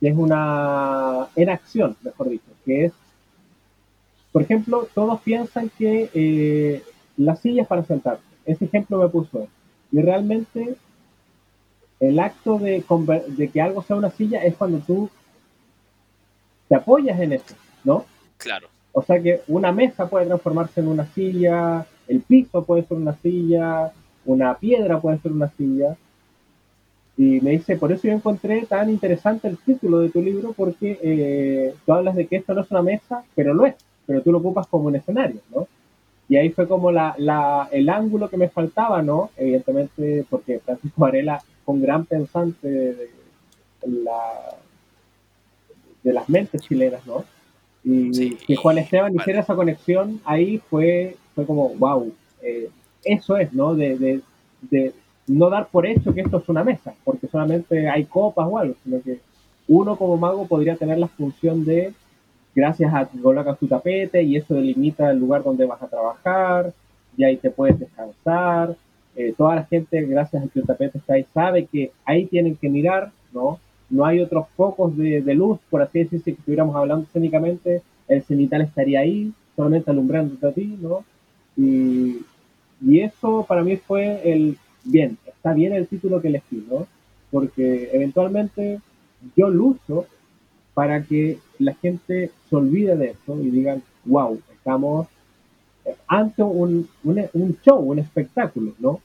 que es una, en acción, mejor dicho, que es, por ejemplo, todos piensan que eh, la silla es para sentarse. Ese ejemplo me puso él. Y realmente el acto de, de que algo sea una silla es cuando tú te apoyas en eso, ¿no? Claro. O sea que una mesa puede transformarse en una silla, el piso puede ser una silla, una piedra puede ser una silla. Y me dice, por eso yo encontré tan interesante el título de tu libro, porque eh, tú hablas de que esto no es una mesa, pero lo es, pero tú lo ocupas como un escenario, ¿no? Y ahí fue como la, la, el ángulo que me faltaba, ¿no? Evidentemente, porque Francisco Varela un gran pensante de, la, de las mentes chilenas, ¿no? Y que Juan Esteban hiciera esa conexión ahí fue, fue como, wow, eh, eso es, ¿no? De, de, no dar por hecho que esto es una mesa, porque solamente hay copas o algo, sino que uno como mago podría tener la función de, gracias a que colocas tu tapete y eso delimita el lugar donde vas a trabajar, y ahí te puedes descansar, eh, toda la gente, gracias a que el tapete está ahí, sabe que ahí tienen que mirar, ¿no? No hay otros focos de, luz, por así decirse, que estuviéramos hablando técnicamente, el cenital estaría ahí, solamente alumbrándote a ti, ¿no? Y, Y eso para mí fue el, bien, está bien el título que elegí, ¿no? Porque eventualmente yo lucho para que la gente se olvide de eso y digan, wow, estamos ante un, un, show, un espectáculo, ¿no?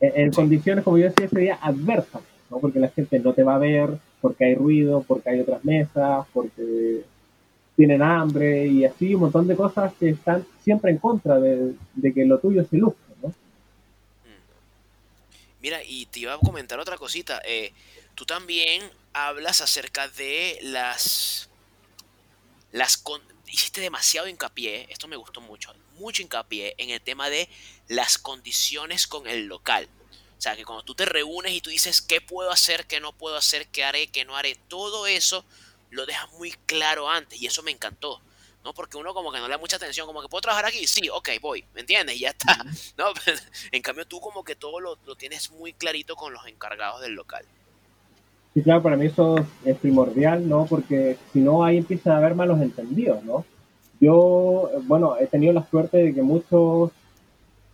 En, condiciones, como yo decía ese día, adversas, ¿no? Porque la gente no te va a ver, porque hay ruido, porque hay otras mesas, porque tienen hambre y así un montón de cosas que están siempre en contra de, que lo tuyo se luzca, ¿no? Mm. Mira, y te iba a comentar otra cosita. Eh, tú también hablas acerca de las, las hiciste demasiado hincapié, esto me gustó mucho, mucho hincapié en el tema de las condiciones con el local. O sea, que cuando tú te reúnes y tú dices qué puedo hacer, qué no puedo hacer, qué haré, qué no haré, todo eso lo dejas muy claro antes y eso me encantó. ¿no? Porque uno como que no le da mucha atención, como que puedo trabajar aquí, sí, ok, voy, ¿me entiendes? Y ya está, ¿no? en cambio tú como que todo lo, lo, tienes muy clarito con los encargados del local. Sí, claro, para mí eso es primordial, ¿no? Porque si no, ahí empieza a haber malos entendidos, ¿no? Yo, bueno, he tenido la suerte de que muchos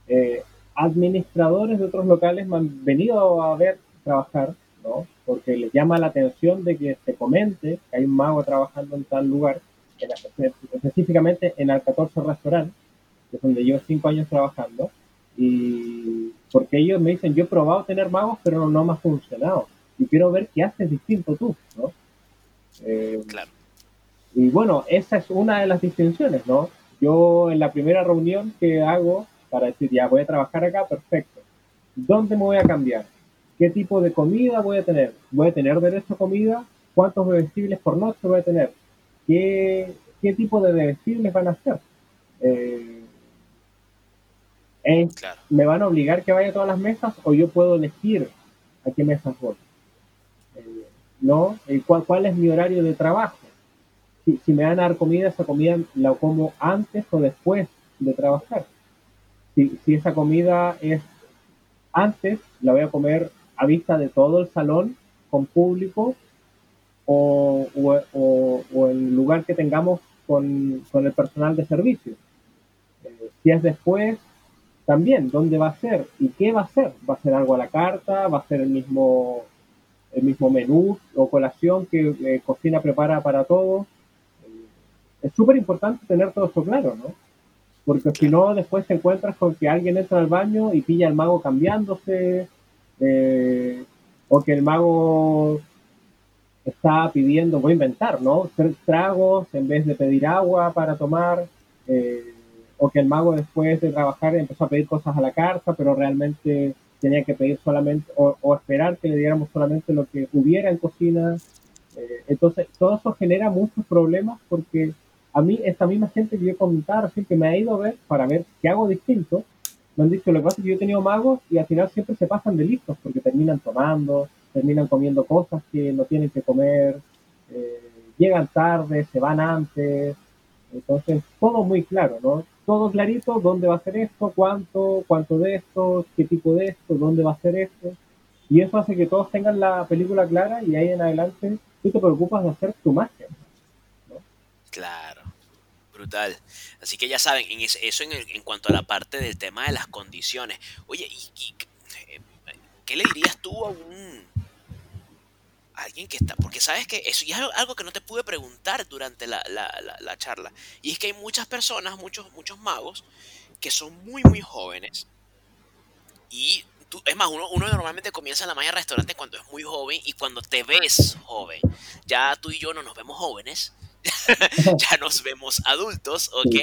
eh, administradores de otros locales me han venido a ver trabajar, ¿no? Porque les llama la atención de que se comente que hay un mago trabajando en tal lugar, específicamente en el 14 Restaurant, que es donde llevo cinco años trabajando, y porque ellos me dicen, yo he probado tener magos, pero no me ha funcionado y quiero ver qué haces distinto tú, ¿no? Eh, claro. Y bueno, esa es una de las distinciones, ¿no? Yo en la primera reunión que hago para decir, ya voy a trabajar acá, perfecto. ¿Dónde me voy a cambiar? ¿Qué tipo de comida voy a tener? ¿Voy a tener derecho a comida? ¿Cuántos bebestibles por noche voy a tener? ¿Qué, qué tipo de bebestibles van a ser? Eh, ¿Me van a obligar que vaya a todas las mesas o yo puedo elegir a qué mesas voy? ¿No? ¿Cuál, ¿Cuál es mi horario de trabajo? Si, si, me van a dar comida, esa comida la como antes o después de trabajar. Si, si esa comida es antes, la voy a comer a vista de todo el salón, con público, o, o, o, el lugar que tengamos con, con el personal de servicio. Eh, si es después, también, ¿dónde va a ser? ¿Y qué va a ser? ¿Va a ser algo a la carta? ¿Va a ser el mismo el mismo menú o colación que eh, cocina prepara para todos. Eh, es súper importante tener todo eso claro, ¿no? Porque si no, después te encuentras con que alguien entra al baño y pilla al mago cambiándose, eh, o que el mago está pidiendo, voy a inventar, ¿no? Tragos en vez de pedir agua para tomar, o que el mago después de trabajar empezó a pedir cosas a la carta, pero realmente tenía que pedir solamente o, esperar que le diéramos solamente lo que hubiera en cocina. Eh, entonces, todo eso genera muchos problemas porque a mí, esta misma gente que yo comentaba que me ha ido a ver para ver qué hago distinto, me han dicho lo que pasa es que yo he tenido magos y al final siempre se pasan de listos porque terminan tomando, terminan comiendo cosas que no tienen que comer, eh, llegan tarde, se van antes. Entonces, todo muy claro, ¿no? Todo clarito, dónde va a ser esto, cuánto, cuánto de esto, qué tipo de esto, dónde va a ser esto. Y eso hace que todos tengan la película clara y ahí en adelante tú te preocupas de hacer tu magia. Claro, brutal. Así que ya saben, en eso en, en, cuanto a la parte del tema de las condiciones. Oye, ¿y, eh, qué le dirías tú a un, alguien que está, porque sabes que eso ya es algo que no te pude preguntar durante la, charla, y es que hay muchas personas, muchos, muchos magos, que son muy, muy jóvenes, y tú, es más, uno, uno normalmente comienza la magia de restaurante cuando es muy joven y cuando te ves joven, ya tú y yo no nos vemos jóvenes, ya nos vemos adultos, ¿ok?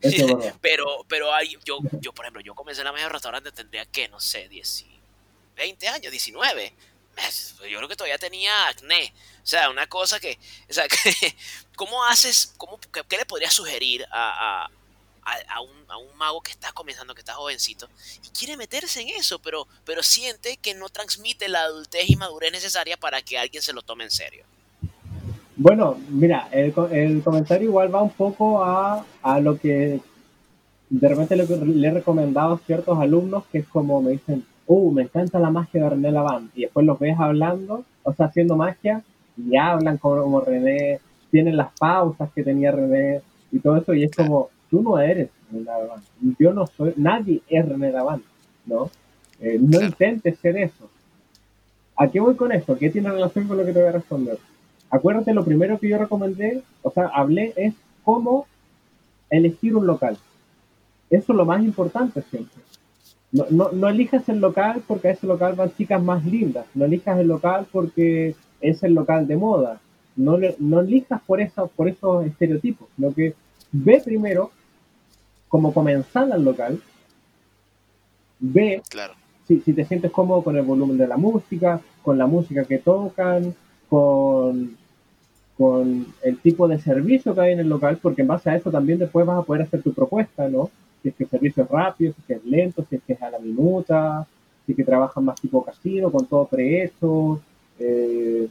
pero, pero hay, yo, yo, por ejemplo, yo comencé la magia de restaurante, tendría que, no sé, 10, 20 años, 19 yo creo que todavía tenía acné. O sea, una cosa que, o sea, ¿cómo haces, cómo, qué, le podrías sugerir a, a, un, a, un, mago que está comenzando, que está jovencito, y quiere meterse en eso, pero, pero siente que no transmite la adultez y madurez necesaria para que alguien se lo tome en serio? Bueno, mira, el, el comentario igual va un poco a, a lo que de repente le, le, he recomendado a ciertos alumnos, que es como me dicen, uh, me encanta la magia de René Lavand, y después los ves hablando, o sea, haciendo magia, y hablan como, René, tienen las pausas que tenía René, y todo eso, y es como, tú no eres René Davant. Yo no soy, nadie es René Davant, ¿no? Eh, no intentes ser eso. ¿A qué voy con esto? ¿Qué tiene relación con lo que te voy a responder? Acuérdate, lo primero que yo recomendé, o sea, hablé es cómo elegir un local. Eso es lo más importante siempre. No, no, no, elijas el local porque a ese local van chicas más lindas. No elijas el local porque es el local de moda. No, no elijas por, eso, por esos estereotipos, Lo que ve primero como comenzar al local, ve claro. si, si te sientes cómodo con el volumen de la música, con la música que tocan, con, con el tipo de servicio que hay en el local, porque en base a eso también después vas a poder hacer tu propuesta, ¿no? Si es que el servicio es rápido, si es que es lento, si es que es a la minuta, si es que trabajan más tipo casino, con todo prehecho. Eh,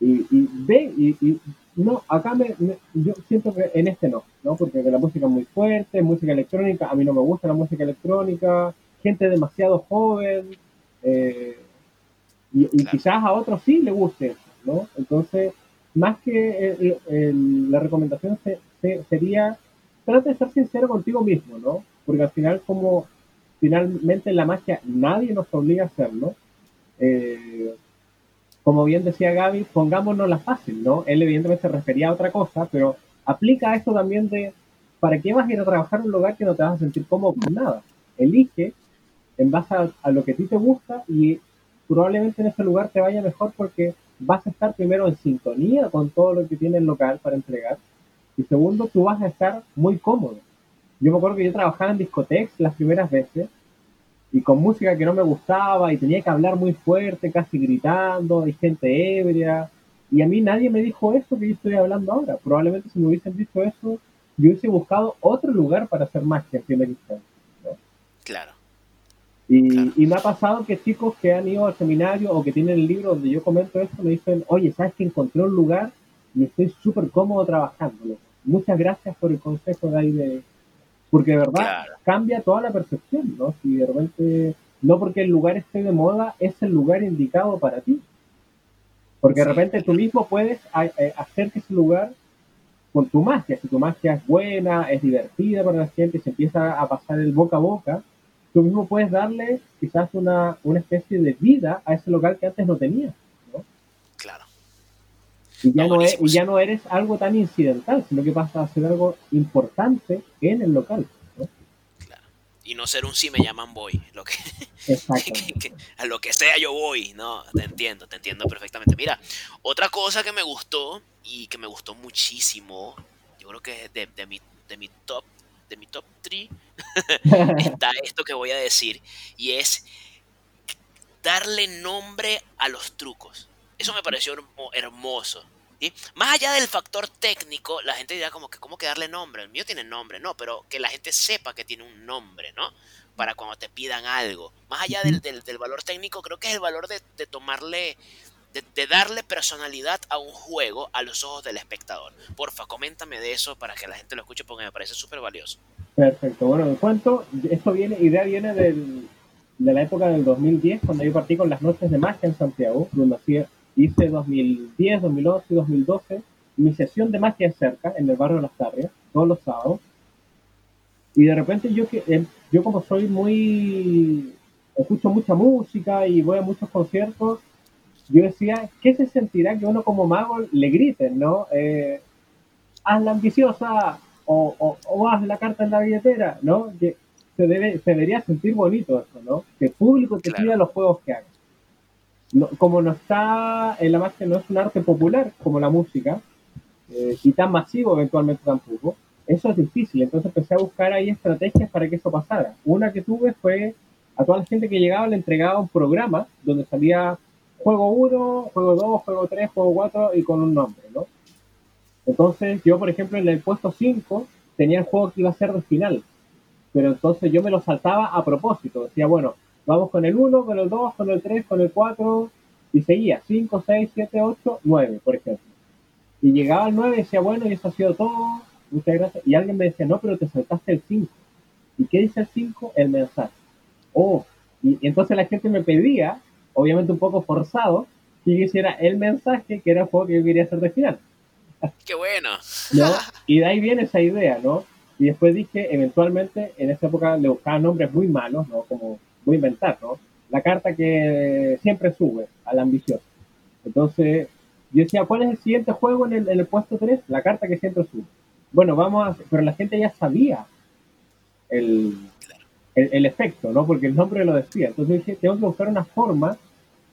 y, ve, y, no, acá me, yo siento que en este no, ¿no? Porque la música es muy fuerte, música electrónica, a mí no me gusta la música electrónica, gente demasiado joven, eh, y, quizás a otros sí le guste, ¿no? Entonces, más que la recomendación sería, trata de ser sincero contigo mismo, ¿no? Porque al final, como finalmente en la magia nadie nos obliga a hacerlo, eh, como bien decía Gaby, pongámonos la fácil, ¿no? Él evidentemente se refería a otra cosa, pero aplica esto también de, ¿para qué vas a ir a trabajar en un lugar que no te vas a sentir cómodo con nada? Elige en base a, lo que a ti te gusta y probablemente en ese lugar te vaya mejor porque vas a estar primero en sintonía con todo lo que tiene el local para entregar y segundo, tú vas a estar muy cómodo. Yo me acuerdo que yo trabajaba en discotecas las primeras veces y con música que no me gustaba y tenía que hablar muy fuerte, casi gritando, y gente ebria. Y a mí nadie me dijo eso que yo estoy hablando ahora. Probablemente si me hubiesen dicho eso, yo hubiese buscado otro lugar para hacer magia en ¿no? Claro. Y, me ha pasado que chicos que han ido al seminario o que tienen el libro donde yo comento esto me dicen, oye, ¿sabes que encontré un lugar y estoy súper cómodo trabajando? Muchas gracias por el consejo de ahí de, porque de verdad cambia toda la percepción, ¿no? Si de repente, no porque el lugar esté de moda, es el lugar indicado para ti. Porque de repente tú mismo puedes eh, hacer que ese lugar, con tu magia, si tu magia es buena, es divertida para la gente, se empieza a pasar el boca a boca, tú mismo puedes darle quizás una, una especie de vida a ese local que antes no tenía. Y ya, no, ya no eres algo tan incidental, sino que pasa a ser algo importante en el local. Claro. Y no ser un si me llaman voy. Lo que, a lo que sea yo voy. No, te entiendo, te entiendo perfectamente. Mira, otra cosa que me gustó y que me gustó muchísimo, yo creo que de, de mi, de mi top de mi top 3 está esto que voy a decir y es darle nombre a los trucos. Eso me pareció hermoso. Más allá del factor técnico, la gente dirá como que, ¿cómo que darle nombre? El mío tiene nombre, no, pero que la gente sepa que tiene un nombre, ¿no? Para cuando te pidan algo. Más allá del, del, valor técnico, creo que es el valor de, de tomarle, de, de, darle personalidad a un juego a los ojos del espectador. Porfa, coméntame de eso para que la gente lo escuche porque me parece súper valioso. Perfecto. Bueno, en cuanto, esto viene, idea viene del, de la época del 2010, cuando yo partí con las noches de magia en Santiago, donde hacía hice 2010, 2011 y 2012 mi sesión de magia cerca, en el barrio de Las Tarrias, todos los sábados. Y de repente yo, eh, yo como soy muy... escucho mucha música y voy a muchos conciertos, yo decía, ¿qué se sentirá que uno como mago le griten, no? Eh, haz la ambiciosa o, o, haz la carta en la billetera, ¿no? Que se, debe, se debería sentir bonito eso, ¿no? Que el público te pida los juegos que como no está en la magia, no es un arte popular como la música, eh, y tan masivo eventualmente tampoco, eso es difícil. Entonces empecé a buscar ahí estrategias para que eso pasara. Una que tuve fue a toda la gente que llegaba le entregaba un programa donde salía juego 1, juego 2, juego 3, juego 4 y con un nombre, ¿no? Entonces yo, por ejemplo, en el puesto 5 tenía el juego que iba a ser del final, pero entonces yo me lo saltaba a propósito. Decía, bueno, Vamos con el 1, con el 2, con el 3, con el 4, y seguía 5, 6, 7, 8, 9, por ejemplo. Y llegaba al 9 y decía, bueno, y eso ha sido todo, muchas gracias. Y alguien me decía, no, pero te saltaste el 5. ¿Y qué dice el 5? El mensaje. Oh, y, entonces la gente me pedía, obviamente un poco forzado, que yo hiciera el mensaje que era el juego que yo quería hacer de final. ¡Qué bueno! ¿No? Y de ahí viene esa idea, ¿no? Y después dije, eventualmente, en esa época le buscaba nombres muy malos, ¿no? Como voy a inventar, ¿no? La carta que siempre sube al ambicioso. Entonces, yo decía, ¿cuál es el siguiente juego en el, en el puesto 3? La carta que siempre sube. Bueno, vamos a... Pero la gente ya sabía el, el, efecto, ¿no? Porque el nombre lo decía. Entonces dije, tengo que buscar una forma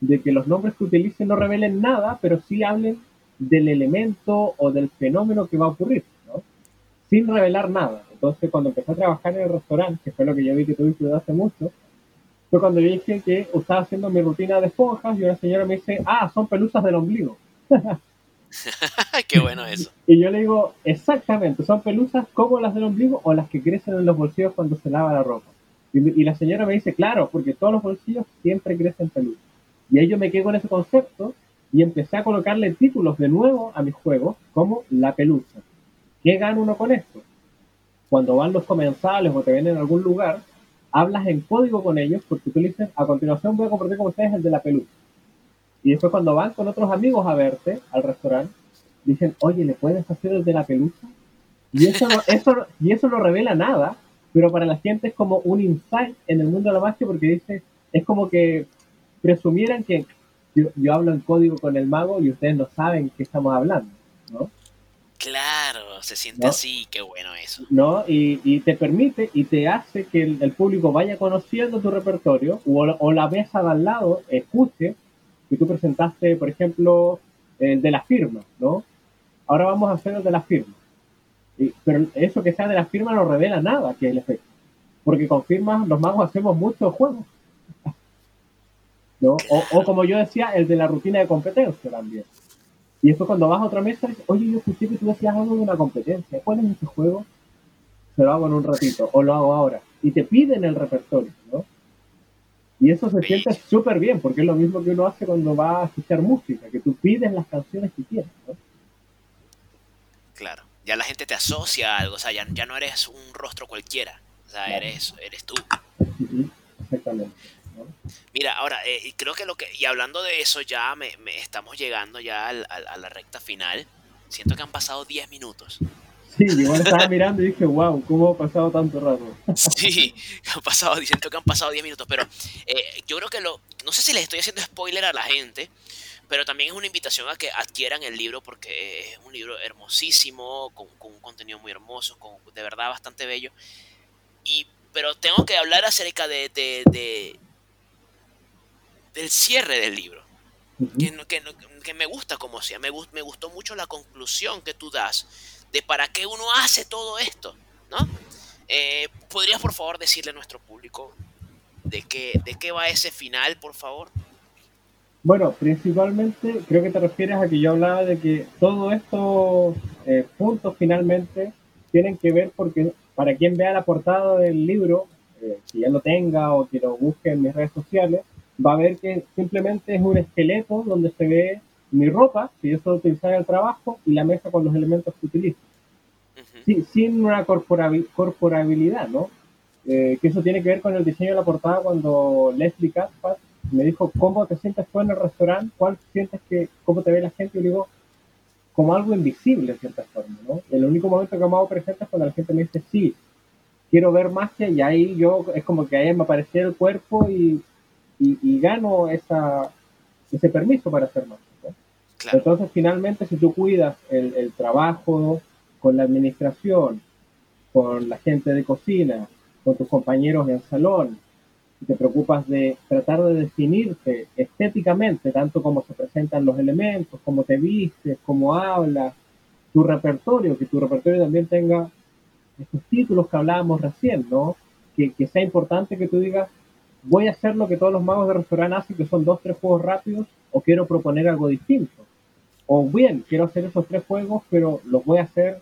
de que los nombres que utilicen no revelen nada, pero sí hablen del elemento o del fenómeno que va a ocurrir, ¿no? Sin revelar nada. Entonces, cuando empecé a trabajar en el restaurante, que fue lo que yo vi que desde hace mucho, fue cuando yo dije que estaba haciendo mi rutina de esponjas y una señora me dice, ah, son pelusas del ombligo. Qué bueno eso. Y yo le digo, exactamente, son pelusas como las del ombligo o las que crecen en los bolsillos cuando se lava la ropa. Y, la señora me dice, claro, porque todos los bolsillos siempre crecen pelusas. Y ahí yo me quedé con ese concepto y empecé a colocarle títulos de nuevo a mis juegos como la pelusa. ¿Qué gana uno con esto? Cuando van los comensales o te ven en algún lugar, hablas en código con ellos porque tú le dices, a continuación voy a compartir con ustedes el de la pelusa. Y después cuando van con otros amigos a verte al restaurante, dicen, oye, ¿le puedes hacer el de la pelusa? Y eso no, eso, y eso no revela nada, pero para la gente es como un insight en el mundo de la magia porque dice, es como que presumieran que yo, hablo en código con el mago y ustedes no saben qué estamos hablando, ¿no? Claro, se siente así, qué bueno eso. ¿No? Y, y, te permite y te hace que el, público vaya conociendo tu repertorio o, o, la mesa de al lado escuche que tú presentaste, por ejemplo, el de la firma, ¿no? Ahora vamos a hacer el de la firma. pero eso que sea de la firma no revela nada que es el efecto. Porque con firmas los magos hacemos muchos juegos. ¿No? O, como yo decía, el de la rutina de competencia también. Y después cuando vas a otra mesa, dices, oye, yo escuché que tú decías algo de una competencia. ¿Cuál es ese juego? Se lo hago en un ratito, o lo hago ahora. Y te piden el repertorio, ¿no? Y eso se siente súper bien, porque es lo mismo que uno hace cuando va a escuchar música, que tú pides las canciones que quieres, ¿no? Claro, ya la gente te asocia a algo, o sea, ya, no eres un rostro cualquiera, o sea, eres, eres tú. Exactamente. Mira, ahora, eh, creo que lo que, y hablando de eso, ya me, estamos llegando ya a la recta final. Siento que han pasado 10 minutos. Sí, igual estaba mirando y dije, wow, ¿cómo ha pasado tanto rato? Sí, han pasado, siento que han pasado 10 minutos, pero eh, yo creo que lo, no sé si les estoy haciendo spoiler a la gente, pero también es una invitación a que adquieran el libro porque es un libro hermosísimo, con, un contenido muy hermoso, con, de verdad bastante bello. Y, pero tengo que hablar acerca de, de, del cierre del libro. que, que, que, me gusta como sea, me, me gustó mucho la conclusión que tú das de para qué uno hace todo esto, ¿no? Eh, ¿Podrías por favor decirle a nuestro público de qué, de qué va ese final, por favor? Bueno, principalmente creo que te refieres a que yo hablaba de que todos estos eh, puntos finalmente tienen que ver porque para quien vea la portada del libro, eh, si ya lo tenga o que lo busque en mis redes sociales, va a ver que simplemente es un esqueleto donde se ve mi ropa, que yo suelo utilizar en el trabajo, y la mesa con los elementos que utilizo. sin, una corporabilidad, ¿no? Eh, que eso tiene que ver con el diseño de la portada cuando Leslie Caspar me dijo, ¿cómo te sientes tú en el restaurante? ¿Cuál sientes que, cómo te ve la gente? Y digo, como algo invisible en cierta forma, ¿no? El único momento que me hago presente es cuando la gente me dice, sí, quiero ver magia, y ahí yo, es como que ahí me aparece el cuerpo y, y, gano esa, ese permiso para hacer magia. Entonces, finalmente, si tú cuidas el, trabajo con la administración, con la gente de cocina, con tus compañeros en salón, si te preocupas de tratar de definirte estéticamente, tanto como se presentan los elementos, cómo te vistes, cómo hablas, tu repertorio, que tu repertorio también tenga estos títulos que hablábamos recién, ¿no? Que, que sea importante que tú digas, voy a hacer lo que todos los magos de restaurante hacen, que son dos, tres juegos rápidos, o quiero proponer algo distinto o bien, quiero hacer esos tres juegos, pero los voy a hacer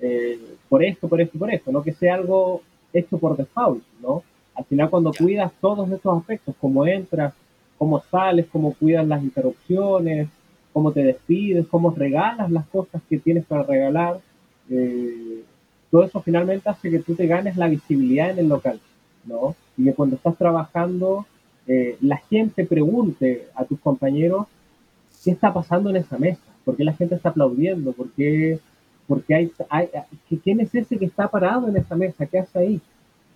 eh, por esto, por esto y por esto, no que sea algo hecho por default, ¿no? Al final cuando cuidas todos esos aspectos, cómo entras, cómo sales, cómo cuidas las interrupciones, cómo te despides, cómo regalas las cosas que tienes para regalar, eh, todo eso finalmente hace que tú te ganes la visibilidad en el local, ¿no? Y que cuando estás trabajando, eh, la gente pregunte a tus compañeros qué está pasando en esa mesa, por qué la gente está aplaudiendo, por qué porque hay, hay, ¿quién es ese que está parado en esta mesa? ¿Qué hace ahí?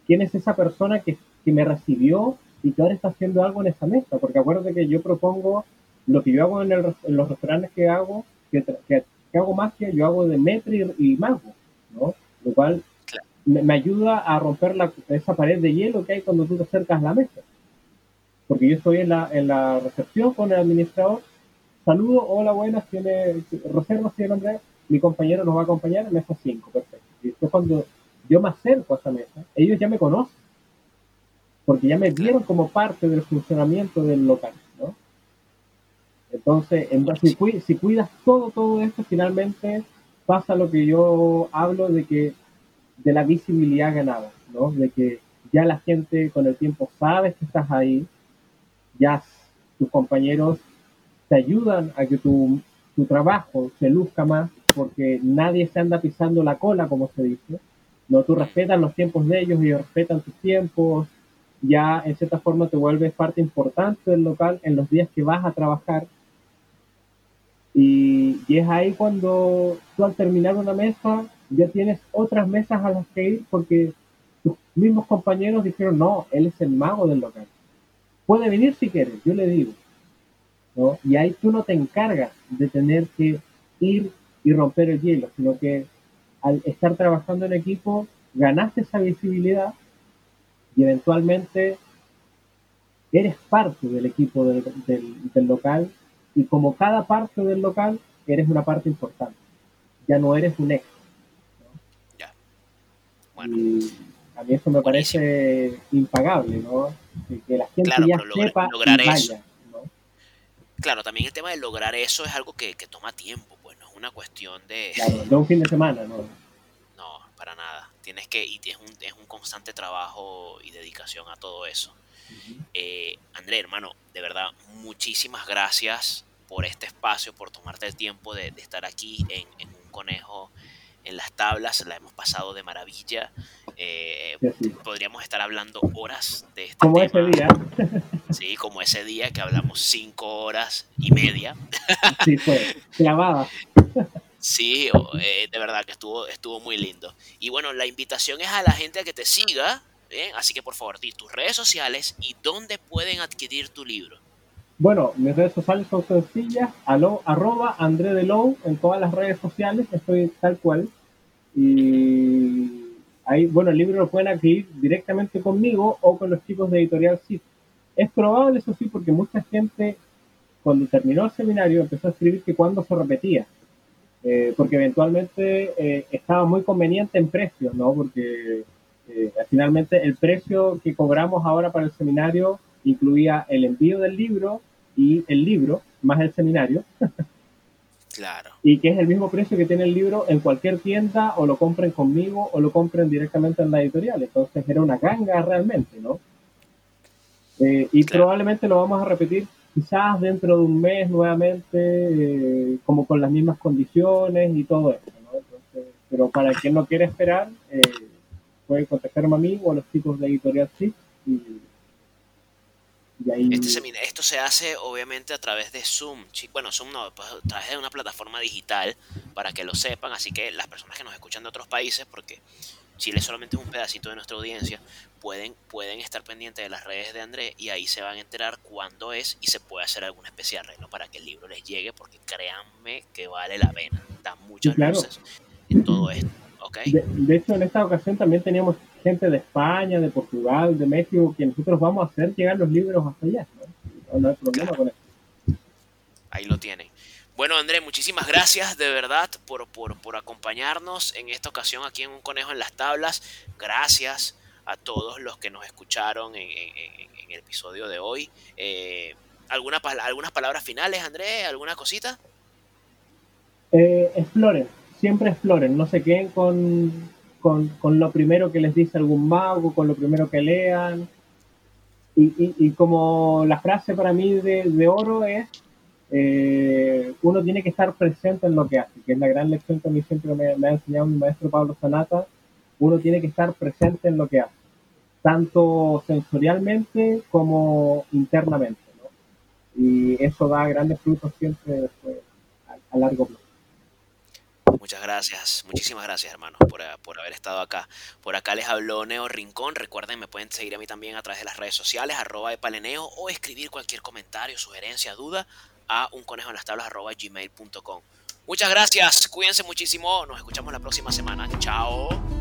¿Quién es esa persona que, que me recibió y que ahora está haciendo algo en esta mesa? Porque acuérdate que yo propongo lo que yo hago en, el, en los restaurantes que hago, que, que, hago magia, yo hago de metri y, mago, ¿no? Lo cual me, ayuda a romper esa pared de hielo que hay cuando tú te acercas a la mesa. Porque yo estoy en la, en la recepción con el administrador, saludo, hola, buenas, tiene reserva, señor Andrés, mi compañero nos va a acompañar mesa 5, perfecto. Y después cuando yo me acerco a esa mesa, ellos ya me conocen, porque ya me vieron como parte del funcionamiento del local, ¿no? Entonces, en, si, si cuidas todo, todo esto, finalmente pasa lo que yo hablo de que de la visibilidad ganada, ¿no? De que ya la gente con el tiempo sabe que estás ahí, ya tus compañeros te ayudan a que tu, tu trabajo se luzca más porque nadie se anda pisando la cola, como se dice. No, tú respetas los tiempos de ellos ellos respetan tus tiempos. Ya en cierta forma te vuelves parte importante del local en los días que vas a trabajar. Y, y es ahí cuando tú al terminar una mesa ya tienes otras mesas a las que ir porque tus mismos compañeros dijeron, no, él es el mago del local. Puede venir si quieres, yo le digo. ¿no? Y ahí tú no te encargas de tener que ir y romper el hielo, sino que al estar trabajando en equipo ganaste esa visibilidad y eventualmente eres parte del equipo del, del, local y como cada parte del local eres una parte importante. Ya no eres un ex. Ya. Bueno. Y a mí eso me parece impagable, ¿no? Que, la gente ya sepa lograr y vaya, ¿no? Claro, también el tema de lograr eso es algo que, que toma tiempo una cuestión de... Claro, de un fin de semana, ¿no? No, para nada. Tienes que, y es un, es un constante trabajo y dedicación a todo eso. Eh, André, hermano, de verdad, muchísimas gracias por este espacio, por tomarte el tiempo de, estar aquí en, un conejo en las tablas, la hemos pasado de maravilla. Eh, podríamos estar hablando horas de este como ese día. Sí, como ese día que hablamos cinco horas y media. Sí, fue clavada. Sí, eh, de verdad que estuvo, estuvo muy lindo. Y bueno, la invitación es a la gente a que te siga, ¿eh? así que por favor, di tus redes sociales y dónde pueden adquirir tu libro. Bueno, mis redes sociales son sencillas, alo, arroba André de Low en todas las redes sociales, estoy tal cual. Y ahí, bueno, el libro lo pueden adquirir directamente conmigo o con los chicos de Editorial CIT. Es probable, eso sí, porque mucha gente cuando terminó el seminario empezó a escribir que cuando se repetía. Eh, porque eventualmente eh, estaba muy conveniente en precios, ¿no? Porque eh, finalmente el precio que cobramos ahora para el seminario incluía el envío del libro y el libro, más el seminario. Claro. Y que es el mismo precio que tiene el libro en cualquier tienda, o lo compren conmigo, o lo compren directamente en la editorial. Entonces era una ganga realmente, ¿no? y probablemente lo vamos a repetir quizás dentro de un mes nuevamente, eh, como con las mismas condiciones y todo eso, ¿no? Entonces, pero para quien no quiere esperar, eh, puede contactarme a mí o a los chicos de Editorial sí y, ahí... Este esto se hace obviamente a través de Zoom. Bueno, Zoom no, pues, a través de una plataforma digital para que lo sepan. Así que las personas que nos escuchan de otros países, porque Chile solamente es un pedacito de nuestra audiencia, pueden, pueden estar pendientes de las redes de André y ahí se van a enterar cuándo es y se puede hacer algún especial arreglo para que el libro les llegue, porque créanme que vale la pena. Da muchas luces en todo esto. ¿okay? De, hecho, en esta ocasión también teníamos gente de España, de Portugal, de México, que nosotros vamos a hacer llegar los libros hasta allá. No, hay problema con eso. Ahí lo tienen. Bueno, André, muchísimas gracias de verdad por, por, acompañarnos en esta ocasión aquí en Un Conejo en las Tablas. Gracias a todos los que nos escucharon en, el episodio de hoy. Eh, ¿alguna, ¿Algunas palabras finales, André? ¿Alguna cosita? Eh, exploren, siempre exploren, no se queden con, con, lo primero que les dice algún mago, con lo primero que lean. Y, y, como la frase para mí de, de oro es eh, uno tiene que estar presente en lo que hace, que es la gran lección que a mí siempre me, ha enseñado mi maestro Pablo Sanata, uno tiene que estar presente en lo que hace, tanto sensorialmente como internamente, ¿no? Y eso da grandes frutos siempre después, a, largo plazo. Muchas gracias, muchísimas gracias hermanos por, por, haber estado acá. Por acá les habló Neo Rincón. Recuerden, me pueden seguir a mí también a través de las redes sociales, arroba paleneo o escribir cualquier comentario, sugerencia, duda a un conejo en las tablas arroba gmail.com. Muchas gracias, cuídense muchísimo, nos escuchamos la próxima semana. Chao.